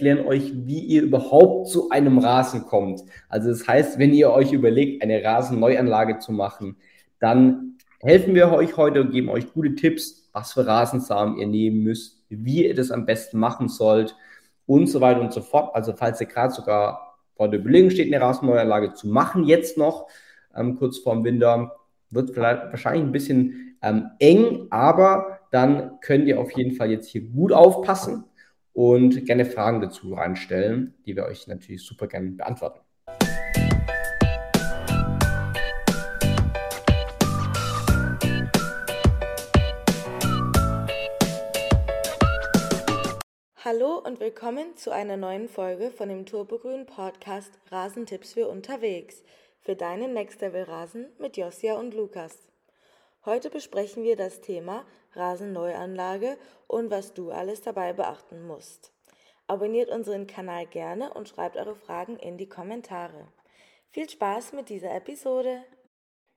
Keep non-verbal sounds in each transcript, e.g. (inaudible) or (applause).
erklären euch, wie ihr überhaupt zu einem Rasen kommt. Also das heißt, wenn ihr euch überlegt, eine Rasenneuanlage zu machen, dann helfen wir euch heute und geben euch gute Tipps, was für Rasensamen ihr nehmen müsst, wie ihr das am besten machen sollt und so weiter und so fort. Also falls ihr gerade sogar vor der Überlegung steht, eine Rasenneuanlage zu machen, jetzt noch, ähm, kurz vorm Winter, wird vielleicht wahrscheinlich ein bisschen ähm, eng, aber dann könnt ihr auf jeden Fall jetzt hier gut aufpassen und gerne Fragen dazu reinstellen, die wir euch natürlich super gerne beantworten. Hallo und willkommen zu einer neuen Folge von dem Turbogrün Podcast Rasentipps für unterwegs für deinen Next Level Rasen mit Josia und Lukas. Heute besprechen wir das Thema Rasenneuanlage und was du alles dabei beachten musst. Abonniert unseren Kanal gerne und schreibt eure Fragen in die Kommentare. Viel Spaß mit dieser Episode.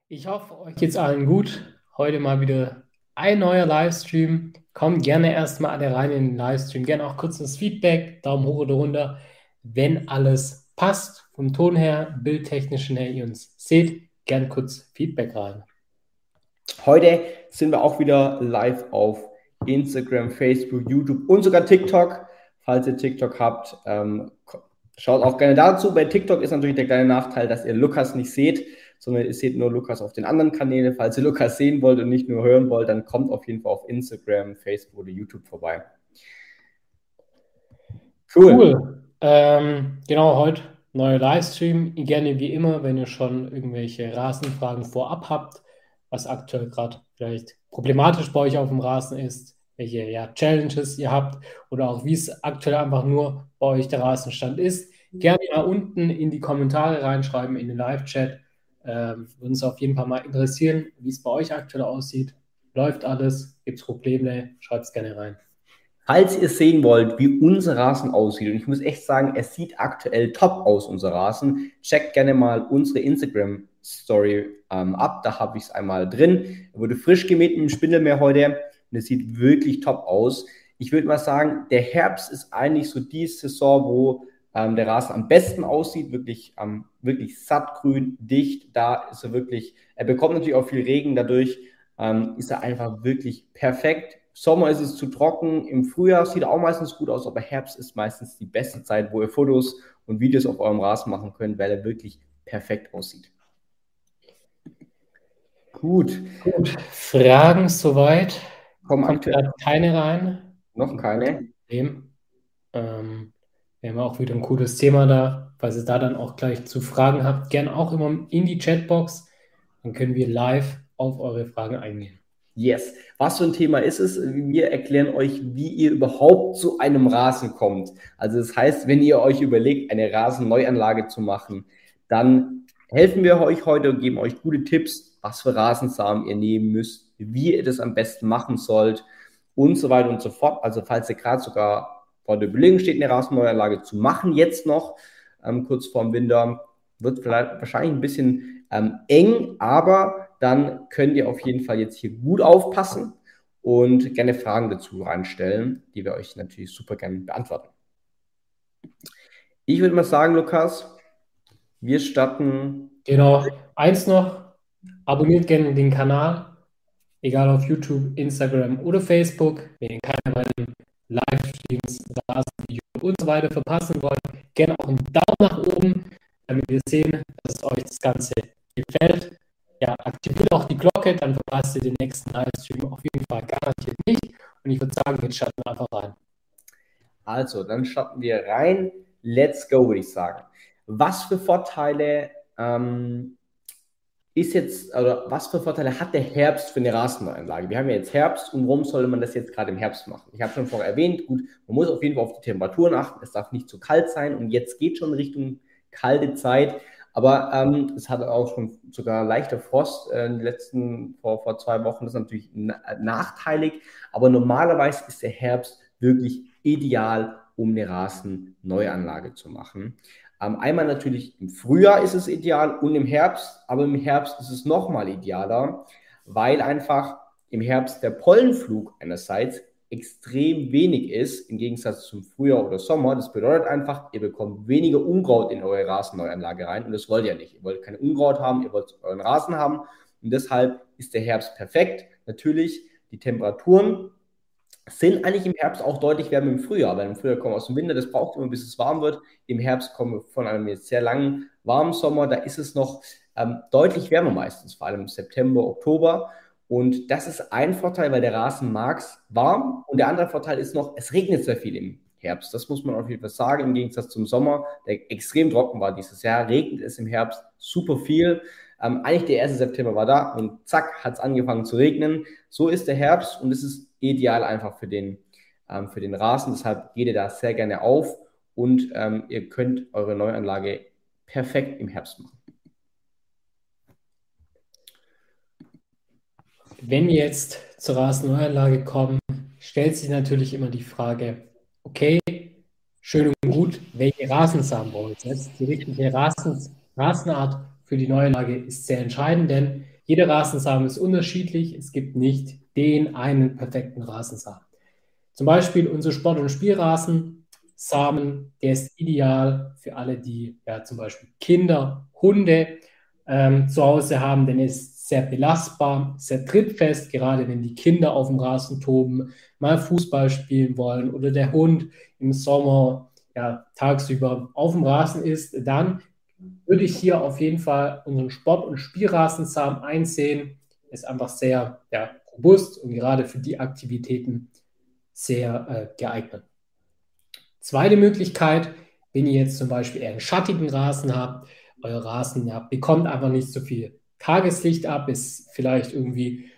Ich hoffe, euch geht's allen gut. Heute mal wieder ein neuer Livestream. Kommt gerne erstmal alle rein in den Livestream. Gerne auch kurz das Feedback, Daumen hoch oder runter, wenn alles passt. Vom Ton her, bildtechnischen her, ihr uns seht. Gerne kurz Feedback rein. Heute sind wir auch wieder live auf Instagram, Facebook, YouTube und sogar TikTok. Falls ihr TikTok habt, ähm, schaut auch gerne dazu. Bei TikTok ist natürlich der kleine Nachteil, dass ihr Lukas nicht seht, sondern ihr seht nur Lukas auf den anderen Kanälen. Falls ihr Lukas sehen wollt und nicht nur hören wollt, dann kommt auf jeden Fall auf Instagram, Facebook oder YouTube vorbei. Cool. cool. Ähm, genau, heute neuer Livestream. Gerne wie immer, wenn ihr schon irgendwelche Rasenfragen vorab habt, was aktuell gerade vielleicht problematisch bei euch auf dem Rasen ist, welche ja, Challenges ihr habt oder auch wie es aktuell einfach nur bei euch der Rasenstand ist. Gerne mal unten in die Kommentare reinschreiben, in den Live-Chat. Ähm, würde uns auf jeden Fall mal interessieren, wie es bei euch aktuell aussieht. Läuft alles? Gibt es Probleme? Schreibt es gerne rein. Falls ihr sehen wollt, wie unser Rasen aussieht, und ich muss echt sagen, es sieht aktuell top aus, unser Rasen, checkt gerne mal unsere Instagram Story ähm, ab. Da habe ich es einmal drin. Er wurde frisch gemäht mit dem Spindelmeer heute und es sieht wirklich top aus. Ich würde mal sagen, der Herbst ist eigentlich so die Saison, wo ähm, der Rasen am besten aussieht, wirklich, ähm, wirklich sattgrün, dicht. Da ist er wirklich, er bekommt natürlich auch viel Regen, dadurch ähm, ist er einfach wirklich perfekt. Sommer ist es zu trocken, im Frühjahr sieht er auch meistens gut aus, aber Herbst ist meistens die beste Zeit, wo ihr Fotos und Videos auf eurem Rasen machen könnt, weil er wirklich perfekt aussieht. Gut. Gut. Fragen soweit? Kommen aktuell keine rein. Noch keine. Ähm, wir haben auch wieder ein cooles Thema da. Falls ihr da dann auch gleich zu Fragen habt, gerne auch immer in die Chatbox. Dann können wir live auf eure Fragen eingehen. Yes. Was für ein Thema ist es? Wir erklären euch, wie ihr überhaupt zu einem Rasen kommt. Also das heißt, wenn ihr euch überlegt, eine Rasenneuanlage zu machen, dann helfen wir euch heute und geben euch gute Tipps, was für Rasensamen ihr nehmen müsst, wie ihr das am besten machen sollt und so weiter und so fort. Also falls ihr gerade sogar vor der Überlegung steht, eine Rasenneuanlage zu machen, jetzt noch, ähm, kurz vorm Winter, wird vielleicht wahrscheinlich ein bisschen ähm, eng, aber dann könnt ihr auf jeden Fall jetzt hier gut aufpassen und gerne Fragen dazu reinstellen, die wir euch natürlich super gerne beantworten. Ich würde mal sagen, Lukas, wir starten. Genau, eins noch, Abonniert gerne den Kanal, egal auf YouTube, Instagram oder Facebook. Wenn ihr keine meiner Livestreams, und so weiter verpassen wollt, gerne auch einen Daumen nach oben, damit wir sehen, dass euch das Ganze gefällt. Ja, aktiviert auch die Glocke, dann verpasst ihr den nächsten Livestream auf jeden Fall garantiert nicht. Und ich würde sagen, jetzt starten wir einfach rein. Also, dann starten wir rein. Let's go, würde ich sagen. Was für Vorteile ähm, ist jetzt, oder was für Vorteile hat der Herbst für eine Rasenanlage? Wir haben ja jetzt Herbst und warum sollte man das jetzt gerade im Herbst machen? Ich habe schon vorher erwähnt, gut, man muss auf jeden Fall auf die Temperaturen achten, es darf nicht zu kalt sein und jetzt geht schon Richtung kalte Zeit, aber ähm, es hat auch schon sogar leichter Frost äh, in den letzten, vor, vor zwei Wochen, das ist natürlich nachteilig, aber normalerweise ist der Herbst wirklich ideal, um eine Rasenneuanlage zu machen. Ähm, einmal natürlich im Frühjahr ist es ideal und im Herbst, aber im Herbst ist es nochmal idealer, weil einfach im Herbst der Pollenflug einerseits extrem wenig ist, im Gegensatz zum Frühjahr oder Sommer. Das bedeutet einfach, ihr bekommt weniger Unkraut in eure Rasenneuanlage rein und das wollt ihr nicht. Ihr wollt keine Unkraut haben, ihr wollt euren Rasen haben und deshalb ist der Herbst perfekt. Natürlich, die Temperaturen sind eigentlich im Herbst auch deutlich wärmer im Frühjahr, weil im Frühjahr kommen wir aus dem Winter, das braucht immer, bis es warm wird. Im Herbst kommen wir von einem jetzt sehr langen, warmen Sommer, da ist es noch ähm, deutlich wärmer meistens, vor allem September, Oktober. Und das ist ein Vorteil, weil der Rasen mag es warm. Und der andere Vorteil ist noch, es regnet sehr viel im Herbst. Das muss man auf jeden Fall sagen. Im Gegensatz zum Sommer, der extrem trocken war dieses Jahr, regnet es im Herbst super viel. Ähm, eigentlich der 1. September war da und zack, hat es angefangen zu regnen. So ist der Herbst und es ist ideal einfach für den, ähm, für den Rasen. Deshalb geht ihr da sehr gerne auf und ähm, ihr könnt eure Neuanlage perfekt im Herbst machen. Wenn wir jetzt zur Rasenneuanlage kommen, stellt sich natürlich immer die Frage, okay, schön und gut, welche Rasensamen brauche ich jetzt? Die richtige Rasen, Rasenart für die Neuanlage ist sehr entscheidend, denn jeder Rasensamen ist unterschiedlich. Es gibt nicht den einen perfekten Rasensamen. Zum Beispiel unser Sport- und Spielrasen, Samen, der ist ideal für alle, die ja zum Beispiel Kinder, Hunde ähm, zu Hause haben, denn er ist sehr belastbar, sehr trittfest, gerade wenn die Kinder auf dem Rasen toben, mal Fußball spielen wollen oder der Hund im Sommer ja, tagsüber auf dem Rasen ist, dann würde ich hier auf jeden Fall unseren Sport- und Spielrasensamen einsehen. Ist einfach sehr ja, robust und gerade für die Aktivitäten sehr äh, geeignet. Zweite Möglichkeit, wenn ihr jetzt zum Beispiel eher einen schattigen Rasen habt, euer Rasen ja, bekommt einfach nicht so viel Tageslicht ab, ist vielleicht irgendwie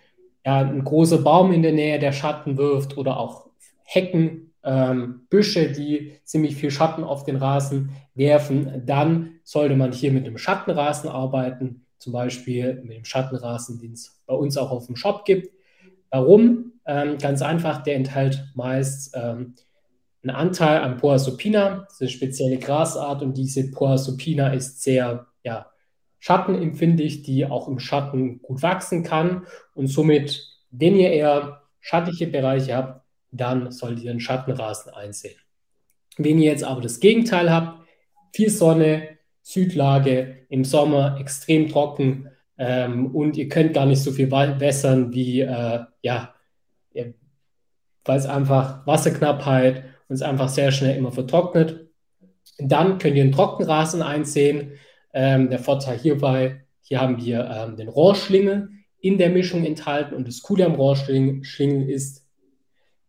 ja, ein großer Baum in der Nähe, der Schatten wirft oder auch Hecken, ähm, Büsche, die ziemlich viel Schatten auf den Rasen werfen, dann sollte man hier mit einem Schattenrasen arbeiten, zum Beispiel mit dem Schattenrasen, den es bei uns auch auf dem Shop gibt. Warum? Ähm, ganz einfach, der enthält meist ähm, einen Anteil an Poasopina, das ist eine spezielle Grasart und diese Poasopina ist sehr ja, schattenempfindlich, die auch im Schatten gut wachsen kann und somit, wenn ihr eher schattige Bereiche habt, dann solltet ihr einen Schattenrasen einsehen. Wenn ihr jetzt aber das Gegenteil habt, viel Sonne, Südlage, im Sommer extrem trocken ähm, und ihr könnt gar nicht so viel wässern wie, äh, ja, weil es einfach Wasserknappheit und es einfach sehr schnell immer vertrocknet. Dann könnt ihr einen Trockenrasen einsehen. Ähm, der Vorteil hierbei, hier haben wir ähm, den Rohrschlingel in der Mischung enthalten und das Coole am Rohrschlingel ist,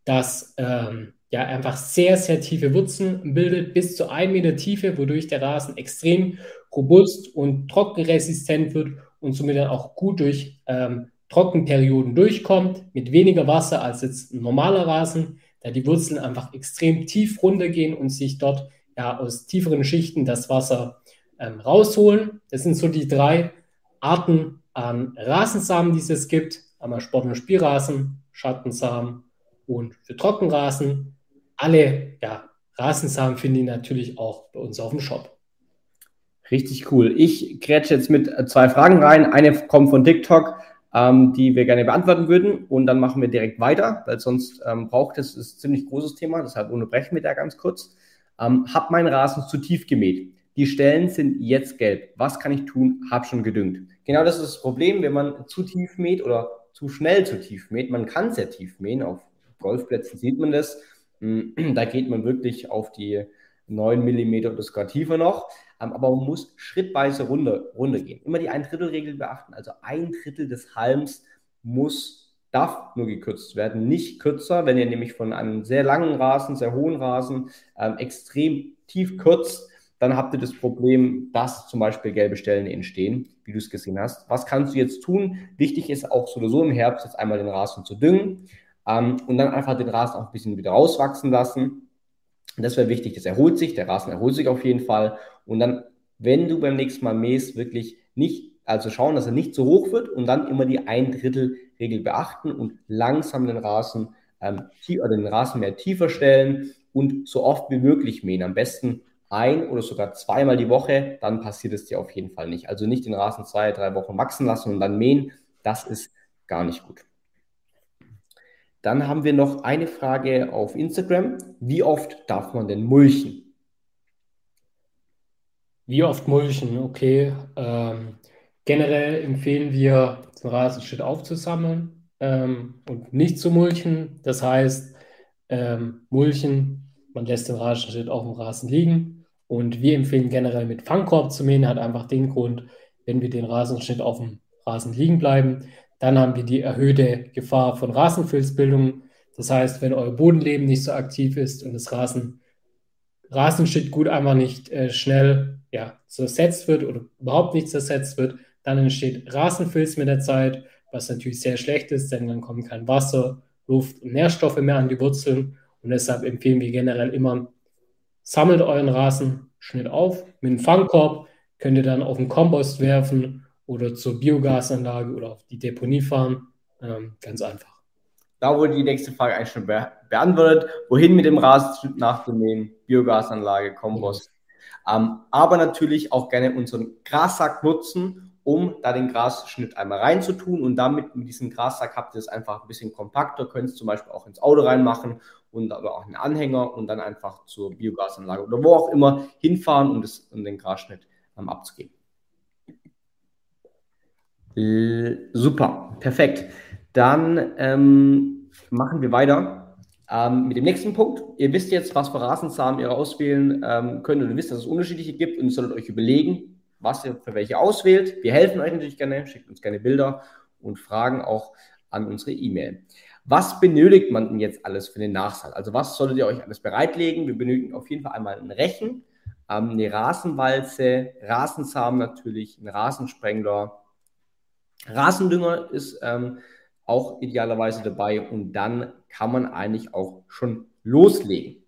dass ähm, ja einfach sehr, sehr tiefe Wurzeln bildet, bis zu 1 Meter Tiefe, wodurch der Rasen extrem robust und trockenresistent wird und somit dann auch gut durch ähm, Trockenperioden durchkommt, mit weniger Wasser als jetzt ein normaler Rasen, da die Wurzeln einfach extrem tief runtergehen und sich dort ja aus tieferen Schichten das Wasser ähm, rausholen. Das sind so die drei Arten an Rasensamen, die es gibt. Einmal Sport- und Spielrasen, Schattensamen und für Trockenrasen. Alle ja, Rasensamen finden die natürlich auch bei uns auf dem Shop. Richtig cool. Ich grätsche jetzt mit zwei Fragen rein. Eine kommt von TikTok, ähm, die wir gerne beantworten würden. Und dann machen wir direkt weiter, weil sonst ähm, braucht es, ist ein ziemlich großes Thema. Deshalb unterbrechen wir da ganz kurz. Ähm, hab meinen Rasen zu tief gemäht. Die Stellen sind jetzt gelb. Was kann ich tun? Hab schon gedüngt. Genau das ist das Problem, wenn man zu tief mäht oder zu schnell zu tief mäht. Man kann sehr tief mähen. Auf Golfplätzen sieht man das. Mm, (clears throat) da geht man wirklich auf die 9 mm oder sogar tiefer noch. Ähm, aber man muss schrittweise runter, runtergehen. Immer die Ein-Drittel-Regel beachten. Also ein Drittel des Halms muss, darf nur gekürzt werden, nicht kürzer. Wenn ihr nämlich von einem sehr langen Rasen, sehr hohen Rasen ähm, extrem tief kürzt, dann habt ihr das Problem, dass zum Beispiel gelbe Stellen entstehen, wie du es gesehen hast. Was kannst du jetzt tun? Wichtig ist auch so oder so im Herbst jetzt einmal den Rasen zu düngen ähm, und dann einfach den Rasen auch ein bisschen wieder rauswachsen lassen. Das wäre wichtig, das erholt sich, der Rasen erholt sich auf jeden Fall. Und dann, wenn du beim nächsten Mal mähst, wirklich nicht, also schauen, dass er nicht zu hoch wird und dann immer die ein Drittel Regel beachten und langsam den Rasen, ähm, oder den Rasen mehr tiefer stellen und so oft wie möglich mähen. Am besten ein oder sogar zweimal die Woche, dann passiert es dir auf jeden Fall nicht. Also nicht den Rasen zwei, drei Wochen wachsen lassen und dann mähen, das ist gar nicht gut. Dann haben wir noch eine Frage auf Instagram. Wie oft darf man denn mulchen? Wie oft mulchen? Okay. Ähm, generell empfehlen wir, den Rasenschnitt aufzusammeln ähm, und nicht zu mulchen. Das heißt, ähm, mulchen, man lässt den Rasenschnitt auf dem Rasen liegen. Und wir empfehlen generell mit Fangkorb zu mähen, hat einfach den Grund, wenn wir den Rasenschnitt auf dem Rasen liegen bleiben, dann haben wir die erhöhte Gefahr von Rasenfilzbildung. Das heißt, wenn euer Bodenleben nicht so aktiv ist und das Rasen, Rasenschnittgut einfach nicht äh, schnell ja, zersetzt wird oder überhaupt nicht zersetzt wird, dann entsteht Rasenfilz mit der Zeit, was natürlich sehr schlecht ist, denn dann kommt kein Wasser, Luft und Nährstoffe mehr an die Wurzeln. Und deshalb empfehlen wir generell immer, sammelt euren Rasenschnitt auf mit einem Fangkorb, könnt ihr dann auf den Kompost werfen oder zur Biogasanlage oder auf die Deponie fahren. Ähm, ganz einfach. Da wurde die nächste Frage eigentlich schon be beantwortet. Wohin mit dem Rasenschnitt nach dem Mähen? Biogasanlage, Kompost. Mhm. Ähm, aber natürlich auch gerne unseren Grassack nutzen, um da den Grasschnitt einmal reinzutun und damit mit diesem Grassack habt ihr es einfach ein bisschen kompakter, könnt es zum Beispiel auch ins Auto reinmachen und aber auch einen Anhänger und dann einfach zur Biogasanlage oder wo auch immer hinfahren, um, das, um den Grasschnitt ähm, abzugeben. Super, perfekt. Dann ähm, machen wir weiter ähm, mit dem nächsten Punkt. Ihr wisst jetzt, was für Rasensamen ihr auswählen ähm, könnt und ihr wisst, dass es unterschiedliche gibt und ihr solltet euch überlegen, was ihr für welche auswählt. Wir helfen euch natürlich gerne, schickt uns gerne Bilder und Fragen auch an unsere E-Mail. Was benötigt man denn jetzt alles für den Nachsatz? Also was solltet ihr euch alles bereitlegen? Wir benötigen auf jeden Fall einmal ein Rechen, ähm, eine Rasenwalze, Rasensamen natürlich, einen Rasensprengler, Rasendünger ist ähm, auch idealerweise dabei und dann kann man eigentlich auch schon loslegen.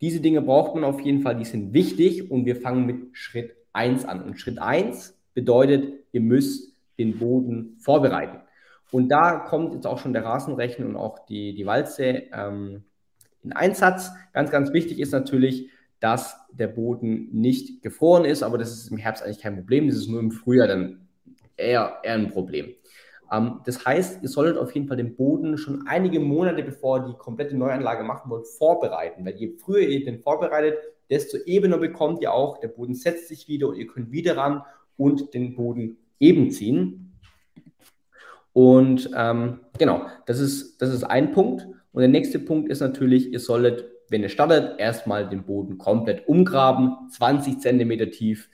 Diese Dinge braucht man auf jeden Fall, die sind wichtig und wir fangen mit Schritt 1 an. Und Schritt 1 bedeutet, ihr müsst den Boden vorbereiten. Und da kommt jetzt auch schon der Rasenrechner und auch die, die Walze ähm, in Einsatz. Ganz, ganz wichtig ist natürlich, dass der Boden nicht gefroren ist, aber das ist im Herbst eigentlich kein Problem. Das ist nur im Frühjahr dann eher, eher ein Problem. Ähm, das heißt, ihr solltet auf jeden Fall den Boden schon einige Monate, bevor ihr die komplette Neuanlage machen wollt, vorbereiten. Weil je früher ihr den vorbereitet, desto ebener bekommt ihr auch. Der Boden setzt sich wieder und ihr könnt wieder ran und den Boden eben ziehen. Und ähm, genau, das ist, das ist ein Punkt. Und der nächste Punkt ist natürlich, ihr solltet, wenn ihr startet, erstmal den Boden komplett umgraben, 20 Zentimeter tief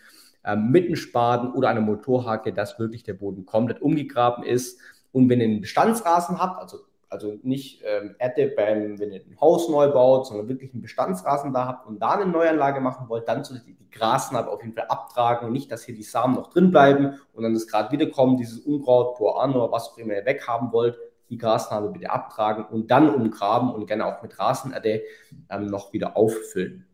mit einem Spaten oder einer Motorhake, dass wirklich der Boden komplett umgegraben ist. Und wenn ihr einen Bestandsrasen habt, also, also nicht ähm, Erde beim, wenn ihr ein Haus neu baut, sondern wirklich einen Bestandsrasen da habt und da eine Neuanlage machen wollt, dann solltet ihr die Grasnarbe auf jeden Fall abtragen und nicht, dass hier die Samen noch drin bleiben und dann das gerade wiederkommen, dieses Unkraut, Boan oder was auch immer ihr weghaben wollt, die Grasnarbe bitte abtragen und dann umgraben und gerne auch mit Rasenerde ähm, noch wieder auffüllen.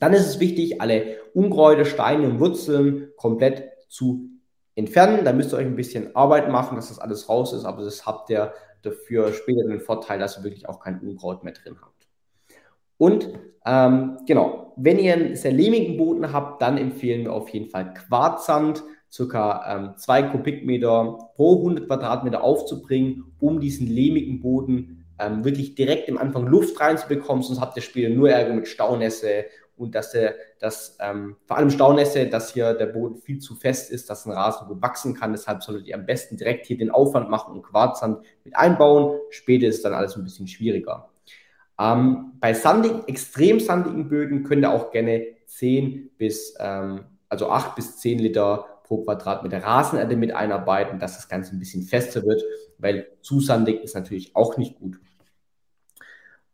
Dann ist es wichtig, alle Unkräuter, Steine und Wurzeln komplett zu entfernen. Da müsst ihr euch ein bisschen Arbeit machen, dass das alles raus ist, aber das habt ihr dafür später den Vorteil, dass ihr wirklich auch kein Unkraut mehr drin habt. Und ähm, genau, wenn ihr einen sehr lehmigen Boden habt, dann empfehlen wir auf jeden Fall Quarzsand, circa 2 ähm, Kubikmeter pro 100 Quadratmeter aufzubringen, um diesen lehmigen Boden ähm, wirklich direkt am Anfang Luft reinzubekommen, sonst habt ihr später nur Ärger mit Staunässe und dass der, dass ähm, vor allem Staunässe, dass hier der Boden viel zu fest ist, dass ein Rasen gut wachsen kann. Deshalb solltet ihr am besten direkt hier den Aufwand machen und Quarzsand mit einbauen. Später ist dann alles ein bisschen schwieriger. Ähm, bei sandigen, extrem sandigen Böden könnt ihr auch gerne 10 bis, ähm, also 8 bis 10 Liter pro Quadratmeter Rasenerde mit einarbeiten, dass das Ganze ein bisschen fester wird, weil zu sandig ist natürlich auch nicht gut.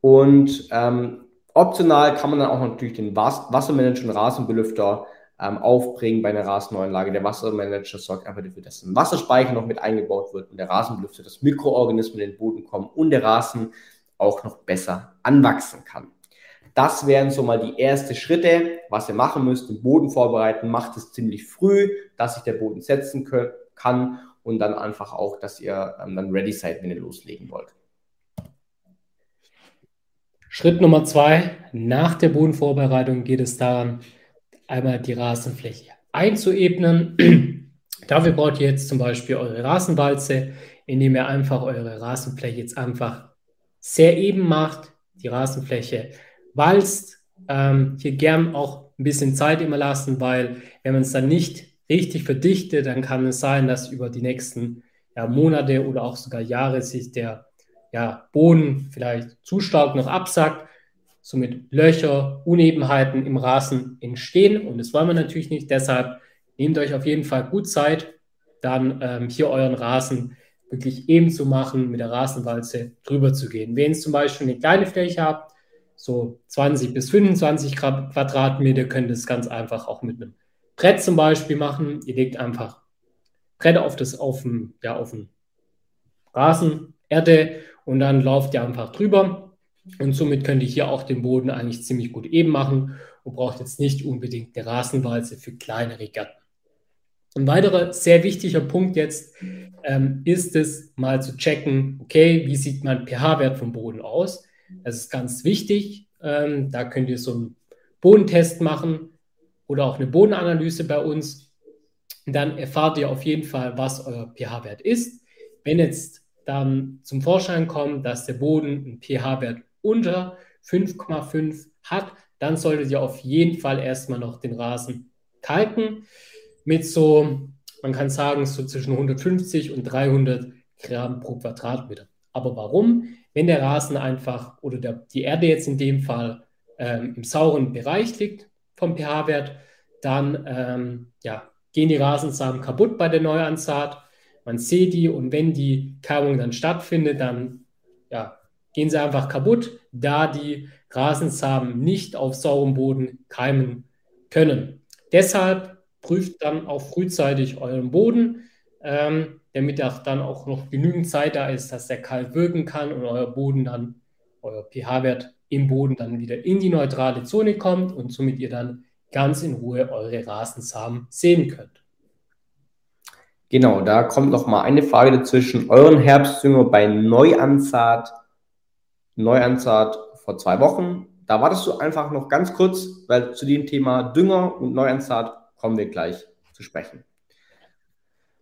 Und ähm, Optional kann man dann auch natürlich den Wassermanager und Rasenbelüfter ähm, aufbringen bei einer Rasenneuanlage. Der Wassermanager sorgt einfach dafür, dass ein Wasserspeicher noch mit eingebaut wird und der Rasenbelüfter, dass Mikroorganismen in den Boden kommen und der Rasen auch noch besser anwachsen kann. Das wären so mal die ersten Schritte, was ihr machen müsst. Den Boden vorbereiten, macht es ziemlich früh, dass sich der Boden setzen kann und dann einfach auch, dass ihr ähm, dann ready seid, wenn ihr loslegen wollt. Schritt Nummer zwei, nach der Bodenvorbereitung geht es daran, einmal die Rasenfläche einzuebnen. (clears throat) Dafür braucht ihr jetzt zum Beispiel eure Rasenwalze, indem ihr einfach eure Rasenfläche jetzt einfach sehr eben macht, die Rasenfläche walzt. Ähm, hier gern auch ein bisschen Zeit immer lassen, weil wenn man es dann nicht richtig verdichtet, dann kann es sein, dass über die nächsten ja, Monate oder auch sogar Jahre sich der ja, Boden vielleicht zu stark noch absackt, somit Löcher, Unebenheiten im Rasen entstehen und das wollen wir natürlich nicht. Deshalb nehmt euch auf jeden Fall gut Zeit, dann ähm, hier euren Rasen wirklich eben zu machen, mit der Rasenwalze drüber zu gehen. Wenn ihr zum Beispiel eine kleine Fläche habt, so 20 bis 25 Quadratmeter, könnt ihr es ganz einfach auch mit einem Brett zum Beispiel machen. Ihr legt einfach Brett auf das auf dem, ja, auf dem Rasen, Erde und dann lauft ihr einfach drüber. Und somit könnt ihr hier auch den Boden eigentlich ziemlich gut eben machen und braucht jetzt nicht unbedingt eine Rasenwalze für kleinere Gärten. Ein weiterer sehr wichtiger Punkt jetzt ähm, ist es mal zu checken, okay, wie sieht mein pH-Wert vom Boden aus? Das ist ganz wichtig. Ähm, da könnt ihr so einen Bodentest machen oder auch eine Bodenanalyse bei uns. Dann erfahrt ihr auf jeden Fall, was euer pH-Wert ist. Wenn jetzt dann zum Vorschein kommt, dass der Boden einen pH-Wert unter 5,5 hat, dann solltet ihr auf jeden Fall erstmal noch den Rasen kalken mit so, man kann sagen, so zwischen 150 und 300 Gramm pro Quadratmeter. Aber warum? Wenn der Rasen einfach oder der, die Erde jetzt in dem Fall ähm, im sauren Bereich liegt vom pH-Wert, dann ähm, ja, gehen die Rasensamen kaputt bei der Neuansaat. Man sieht die und wenn die Keimung dann stattfindet, dann ja, gehen sie einfach kaputt, da die Rasensamen nicht auf saurem Boden keimen können. Deshalb prüft dann auch frühzeitig euren Boden, ähm, damit auch dann auch noch genügend Zeit da ist, dass der kalt wirken kann und euer Boden dann, euer pH-Wert im Boden dann wieder in die neutrale Zone kommt und somit ihr dann ganz in Ruhe eure Rasensamen sehen könnt. Genau, da kommt noch mal eine Frage dazwischen. Euren Herbstdünger bei Neuansaat, Neuansaat vor zwei Wochen, da wartest du einfach noch ganz kurz, weil zu dem Thema Dünger und Neuansaat kommen wir gleich zu sprechen.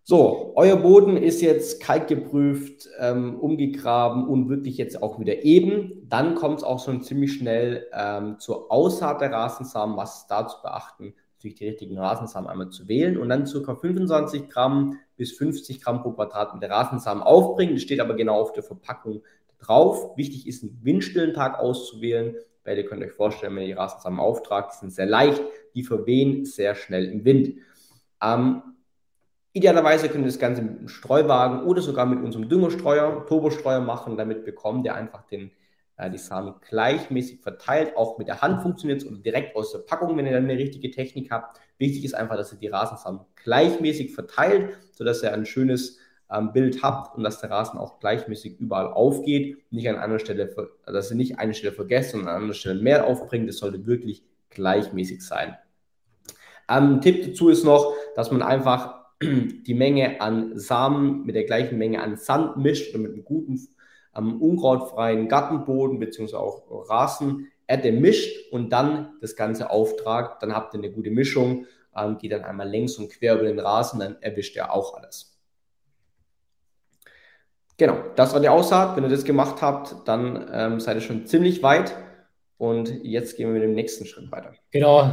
So, euer Boden ist jetzt kalkgeprüft, ähm, umgegraben und wirklich jetzt auch wieder eben. Dann kommt es auch schon ziemlich schnell ähm, zur Aussaat der Rasensamen. Was da zu beachten? Natürlich die richtigen Rasensamen einmal zu wählen und dann ca. 25 Gramm bis 50 Gramm pro Quadratmeter Rasensamen aufbringen. Das steht aber genau auf der Verpackung drauf. Wichtig ist, einen windstillen Tag auszuwählen, weil ihr könnt euch vorstellen, wenn ihr die Rasensamen auftragt, die sind sehr leicht, die verwehen sehr schnell im Wind. Ähm, idealerweise könnt ihr das Ganze mit einem Streuwagen oder sogar mit unserem Düngerstreuer, Turbostreuer machen. Damit bekommt ihr einfach den, äh, die Samen gleichmäßig verteilt. Auch mit der Hand funktioniert es oder direkt aus der Packung, wenn ihr dann eine richtige Technik habt. Wichtig ist einfach, dass ihr die Rasensamen gleichmäßig verteilt, sodass ihr ein schönes ähm, Bild habt und dass der Rasen auch gleichmäßig überall aufgeht. Nicht an einer Stelle, dass ihr nicht eine Stelle vergesst und an einer Stelle mehr aufbringt. Das sollte wirklich gleichmäßig sein. Ähm, Tipp dazu ist noch, dass man einfach (clears throat) die Menge an Samen mit der gleichen Menge an Sand mischt oder mit einem guten, ähm, unkrautfreien Gartenboden bzw. auch Rasen Erde mischt und dann das Ganze auftragt. Dann habt ihr eine gute Mischung, ähm, geht dann einmal längs und quer über den Rasen, dann erwischt ihr auch alles. Genau, das war die Aussaat. Wenn ihr das gemacht habt, dann ähm, seid ihr schon ziemlich weit. Und jetzt gehen wir mit dem nächsten Schritt weiter. Genau,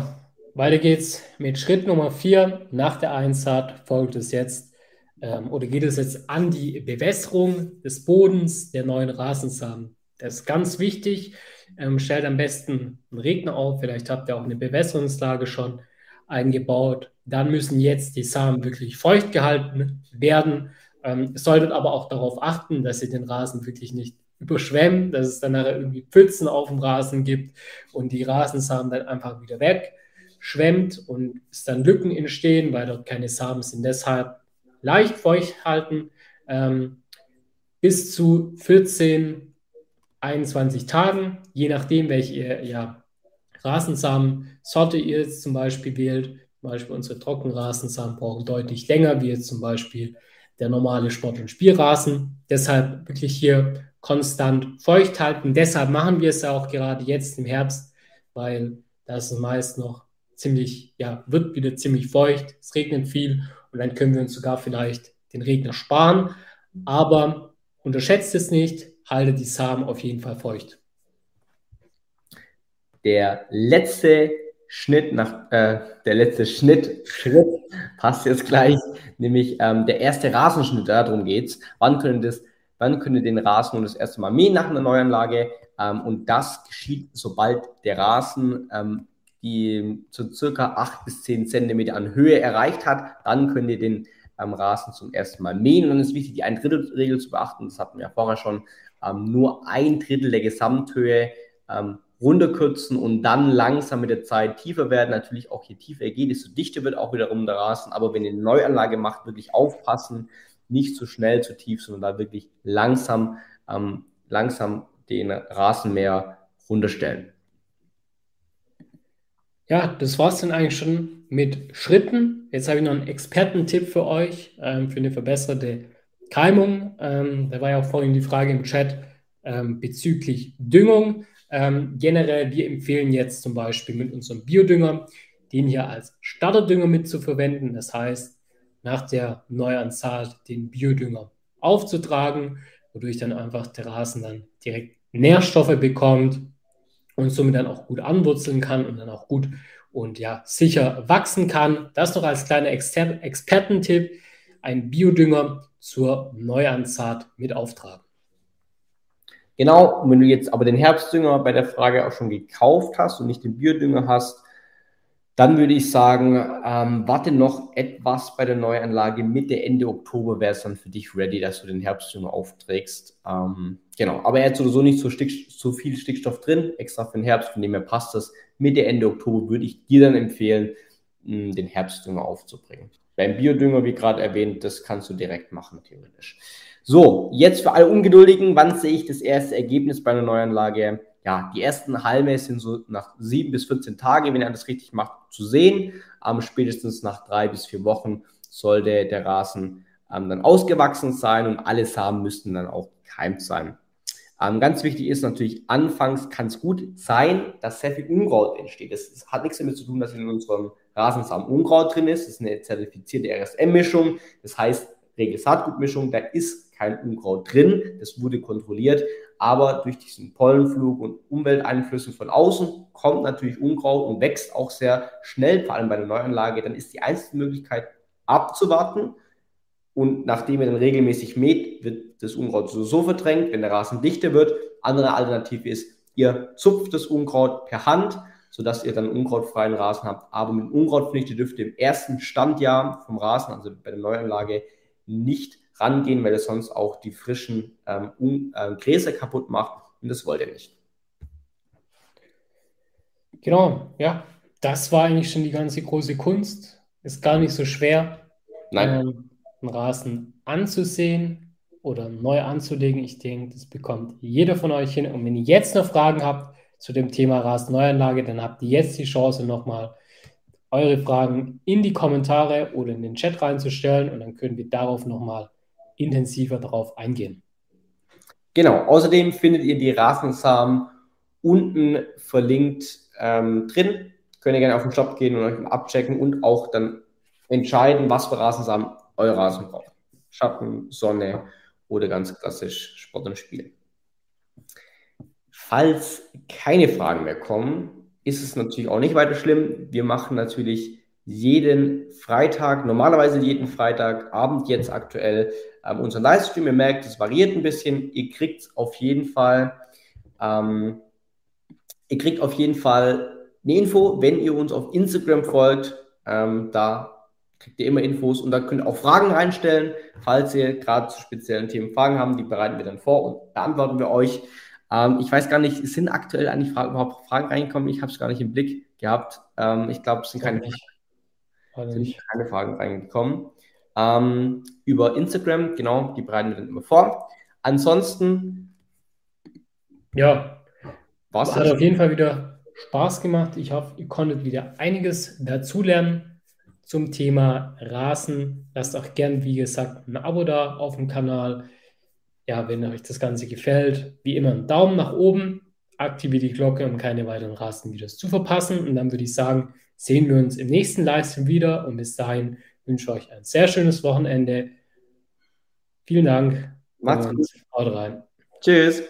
weiter geht's mit Schritt Nummer vier. Nach der Einsaat folgt es jetzt ähm, oder geht es jetzt an die Bewässerung des Bodens der neuen Rasensamen. Das ist ganz wichtig. Ähm, stellt am besten einen Regner auf. Vielleicht habt ihr auch eine Bewässerungslage schon eingebaut. Dann müssen jetzt die Samen wirklich feucht gehalten werden. Ähm, solltet aber auch darauf achten, dass ihr den Rasen wirklich nicht überschwemmt, dass es dann nachher irgendwie Pfützen auf dem Rasen gibt und die Rasensamen dann einfach wieder wegschwemmt und es dann Lücken entstehen, weil dort keine Samen sind. Deshalb leicht feucht halten, ähm, bis zu 14, 21 Tagen, je nachdem, welche ja, Rasensamen-Sorte ihr jetzt zum Beispiel wählt. Zum Beispiel unsere Trockenrasensamen brauchen deutlich länger, wie jetzt zum Beispiel der normale Sport- und Spielrasen. Deshalb wirklich hier konstant feucht halten. Deshalb machen wir es auch gerade jetzt im Herbst, weil das ist meist noch ziemlich, ja, wird wieder ziemlich feucht. Es regnet viel und dann können wir uns sogar vielleicht den Regner sparen. Aber unterschätzt es nicht. haltet die Samen auf jeden Fall feucht. Der letzte Schnitt nach, äh, der letzte Schnitt, Schritt (laughs) passt jetzt gleich, nämlich ähm, der erste Rasenschnitt, darum geht's. Wann können das, wann können den Rasen nun das erste Mal mähen nach einer Neuanlage? Ähm, und das geschieht, sobald der Rasen ähm, die so circa 8 bis 10 Zentimeter an Höhe erreicht hat, dann könnt ihr den ähm, Rasen zum ersten Mal mähen. Und dann ist wichtig, die Ein-Drittel-Regel zu beachten. Das hatten wir ja vorher schon. Ähm, nur ein Drittel der Gesamthöhe ähm, runterkürzen und dann langsam mit der Zeit tiefer werden. Natürlich auch je tiefer er geht, desto dichter wird auch wiederum der Rasen. Aber wenn ihr eine Neuanlage macht, wirklich aufpassen, nicht zu schnell, zu tief, sondern da wirklich langsam, ähm, langsam den Rasenmäher runterstellen. Ja, das war es dann eigentlich schon mit Schritten. Jetzt habe ich noch einen Expertentipp für euch ähm, für eine verbesserte Keimung. Ähm, da war ja auch vorhin die Frage im Chat ähm, bezüglich Düngung. Ähm, generell, wir empfehlen jetzt zum Beispiel mit unserem Biodünger, den hier als Starterdünger mitzuverwenden. Das heißt, nach der Neuanzahl den Biodünger aufzutragen, wodurch dann einfach der Rasen dann direkt Nährstoffe bekommt und somit dann auch gut anwurzeln kann und dann auch gut und ja sicher wachsen kann. Das noch als kleiner Exper Expertentipp, ein Biodünger zur Neuansaat mit auftragen. Genau, und wenn du jetzt aber den Herbstdünger bei der Frage auch schon gekauft hast und nicht den Biodünger hast, dann würde ich sagen, ähm, warte noch etwas bei der Neuanlage. Mitte, Ende Oktober wäre es dann für dich ready, dass du den Herbstdünger aufträgst. Ähm, genau, aber er hat sowieso nicht so, Stick, so viel Stickstoff drin, extra für den Herbst, von dem her passt das. Mitte, Ende Oktober würde ich dir dann empfehlen, mh, den Herbstdünger aufzubringen. Beim Biodünger, wie gerade erwähnt, das kannst du direkt machen, theoretisch. So, jetzt für alle Ungeduldigen, wann sehe ich das erste Ergebnis bei einer Neuanlage? Ja, die ersten Halme sind so nach sieben bis 14 Tage, wenn er das richtig macht, zu sehen. Ähm, spätestens nach drei bis vier Wochen sollte der Rasen ähm, dann ausgewachsen sein und alle Samen müssten dann auch gekeimt sein. Ähm, ganz wichtig ist natürlich, anfangs kann es gut sein, dass sehr viel Unkraut entsteht. Das, das, hat nichts damit zu tun, dass in unserem Rasensamen Unkraut drin ist. Das ist eine zertifizierte RSM-Mischung. Das heißt, Regel-Saatgutmischung, da ist kein Unkraut drin. Das wurde kontrolliert. Aber durch diesen Pollenflug und Umwelteinflüsse von außen kommt natürlich Unkraut und wächst auch sehr schnell, vor allem bei der Neuanlage. Dann ist die einzige Möglichkeit abzuwarten. Und nachdem ihr dann regelmäßig mäht, wird das Unkraut so verdrängt, wenn der Rasen dichter wird. Andere Alternative ist, ihr zupft das Unkraut per Hand, sodass ihr dann unkrautfreien Rasen habt. Aber mit Unkrautpflicht dürft ihr im ersten Standjahr vom Rasen, also bei der Neuanlage, nicht rangehen, weil es sonst auch die frischen ähm, um, äh, Gräser kaputt macht und das wollt ihr nicht. Genau, ja, das war eigentlich schon die ganze große Kunst. Ist gar nicht so schwer, ähm, einen Rasen anzusehen oder neu anzulegen. Ich denke, das bekommt jeder von euch hin. Und wenn ihr jetzt noch Fragen habt zu dem Thema Rasenneuanlage, dann habt ihr jetzt die Chance, nochmal eure Fragen in die Kommentare oder in den Chat reinzustellen und dann können wir darauf nochmal intensiver darauf eingehen. Genau, außerdem findet ihr die Rasensamen unten verlinkt ähm, drin. Könnt ihr gerne auf den Shop gehen und euch abchecken und auch dann entscheiden, was für Rasensamen euer Rasen braucht. Schatten, Sonne oder ganz klassisch Sport und Spiel. Falls keine Fragen mehr kommen, ist es natürlich auch nicht weiter schlimm. Wir machen natürlich jeden Freitag, normalerweise jeden Freitagabend jetzt aktuell ähm, unseren Livestream. Ihr merkt, es variiert ein bisschen. Ihr kriegt auf jeden Fall, ähm, ihr kriegt auf jeden Fall eine Info, wenn ihr uns auf Instagram folgt. Ähm, da kriegt ihr immer Infos und da könnt ihr auch Fragen reinstellen, falls ihr gerade zu speziellen Themen Fragen haben. Die bereiten wir dann vor und beantworten wir euch. Ähm, ich weiß gar nicht, sind aktuell eigentlich Fragen, überhaupt Fragen reingekommen? Ich habe es gar nicht im Blick gehabt. Ähm, ich glaube, es sind keine, sind keine Fragen reingekommen ähm, über Instagram. Genau, die bereiten wir dann immer vor. Ansonsten. Ja, was hat auf jeden Fall wieder Spaß gemacht. Ich hoffe, ihr konntet wieder einiges dazulernen zum Thema Rasen. Lasst auch gern, wie gesagt, ein Abo da auf dem Kanal. Ja, wenn euch das Ganze gefällt, wie immer einen Daumen nach oben, aktiviert die Glocke, um keine weiteren Rasenvideos zu verpassen. Und dann würde ich sagen, sehen wir uns im nächsten Livestream wieder und bis dahin wünsche ich euch ein sehr schönes Wochenende. Vielen Dank. Macht's gut. Haut rein. Tschüss.